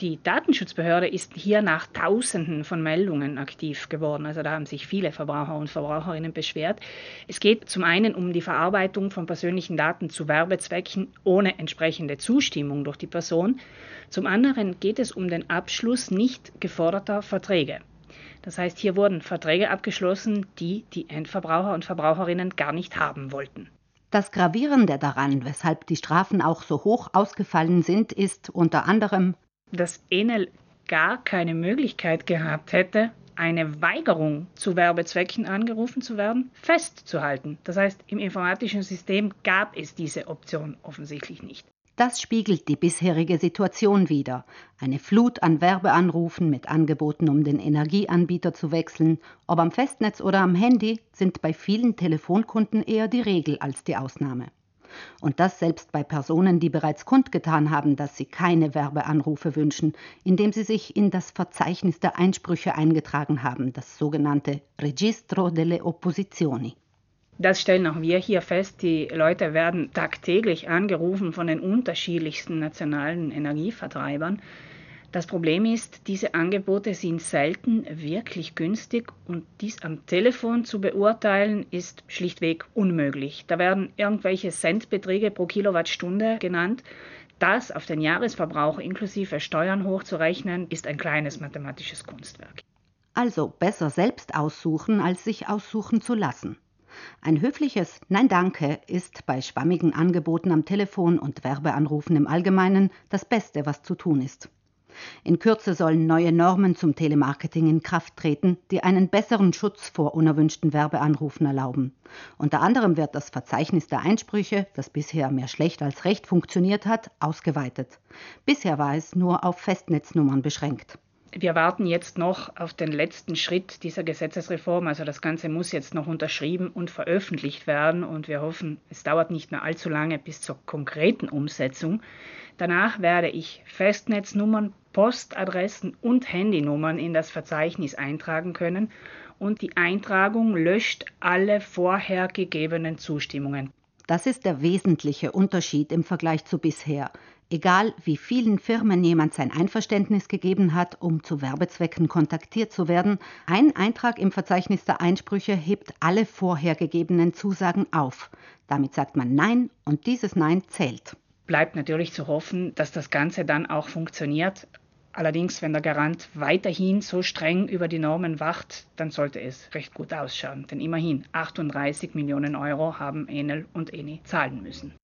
Die Datenschutzbehörde ist hier nach Tausenden von Meldungen aktiv geworden. Also da haben sich viele Verbraucher und Verbraucherinnen beschwert. Es geht zum einen um die Verarbeitung von persönlichen Daten zu Werbezwecken ohne entsprechende Zustimmung durch die Person. Zum anderen geht es um den Abschluss nicht geforderter Verträge. Das heißt, hier wurden Verträge abgeschlossen, die die Endverbraucher und Verbraucherinnen gar nicht haben wollten. Das Gravierende daran, weshalb die Strafen auch so hoch ausgefallen sind, ist unter anderem dass Enel gar keine Möglichkeit gehabt hätte, eine Weigerung zu Werbezwecken angerufen zu werden, festzuhalten. Das heißt, im informatischen System gab es diese Option offensichtlich nicht. Das spiegelt die bisherige Situation wider. Eine Flut an Werbeanrufen mit Angeboten, um den Energieanbieter zu wechseln, ob am Festnetz oder am Handy, sind bei vielen Telefonkunden eher die Regel als die Ausnahme. Und das selbst bei Personen, die bereits kundgetan haben, dass sie keine Werbeanrufe wünschen, indem sie sich in das Verzeichnis der Einsprüche eingetragen haben, das sogenannte Registro delle Opposizioni. Das stellen auch wir hier fest. Die Leute werden tagtäglich angerufen von den unterschiedlichsten nationalen Energievertreibern. Das Problem ist, diese Angebote sind selten wirklich günstig und dies am Telefon zu beurteilen ist schlichtweg unmöglich. Da werden irgendwelche Centbeträge pro Kilowattstunde genannt. Das auf den Jahresverbrauch inklusive Steuern hochzurechnen, ist ein kleines mathematisches Kunstwerk. Also besser selbst aussuchen, als sich aussuchen zu lassen. Ein höfliches Nein danke ist bei schwammigen Angeboten am Telefon und Werbeanrufen im Allgemeinen das Beste, was zu tun ist. In Kürze sollen neue Normen zum Telemarketing in Kraft treten, die einen besseren Schutz vor unerwünschten Werbeanrufen erlauben. Unter anderem wird das Verzeichnis der Einsprüche, das bisher mehr schlecht als recht funktioniert hat, ausgeweitet. Bisher war es nur auf Festnetznummern beschränkt. Wir warten jetzt noch auf den letzten Schritt dieser Gesetzesreform. Also das Ganze muss jetzt noch unterschrieben und veröffentlicht werden und wir hoffen, es dauert nicht mehr allzu lange bis zur konkreten Umsetzung. Danach werde ich Festnetznummern, Postadressen und Handynummern in das Verzeichnis eintragen können und die Eintragung löscht alle vorher gegebenen Zustimmungen. Das ist der wesentliche Unterschied im Vergleich zu bisher. Egal wie vielen Firmen jemand sein Einverständnis gegeben hat, um zu Werbezwecken kontaktiert zu werden, ein Eintrag im Verzeichnis der Einsprüche hebt alle vorher gegebenen Zusagen auf. Damit sagt man Nein und dieses Nein zählt bleibt natürlich zu hoffen, dass das Ganze dann auch funktioniert. Allerdings, wenn der Garant weiterhin so streng über die Normen wacht, dann sollte es recht gut ausschauen. Denn immerhin 38 Millionen Euro haben Enel und Eni zahlen müssen.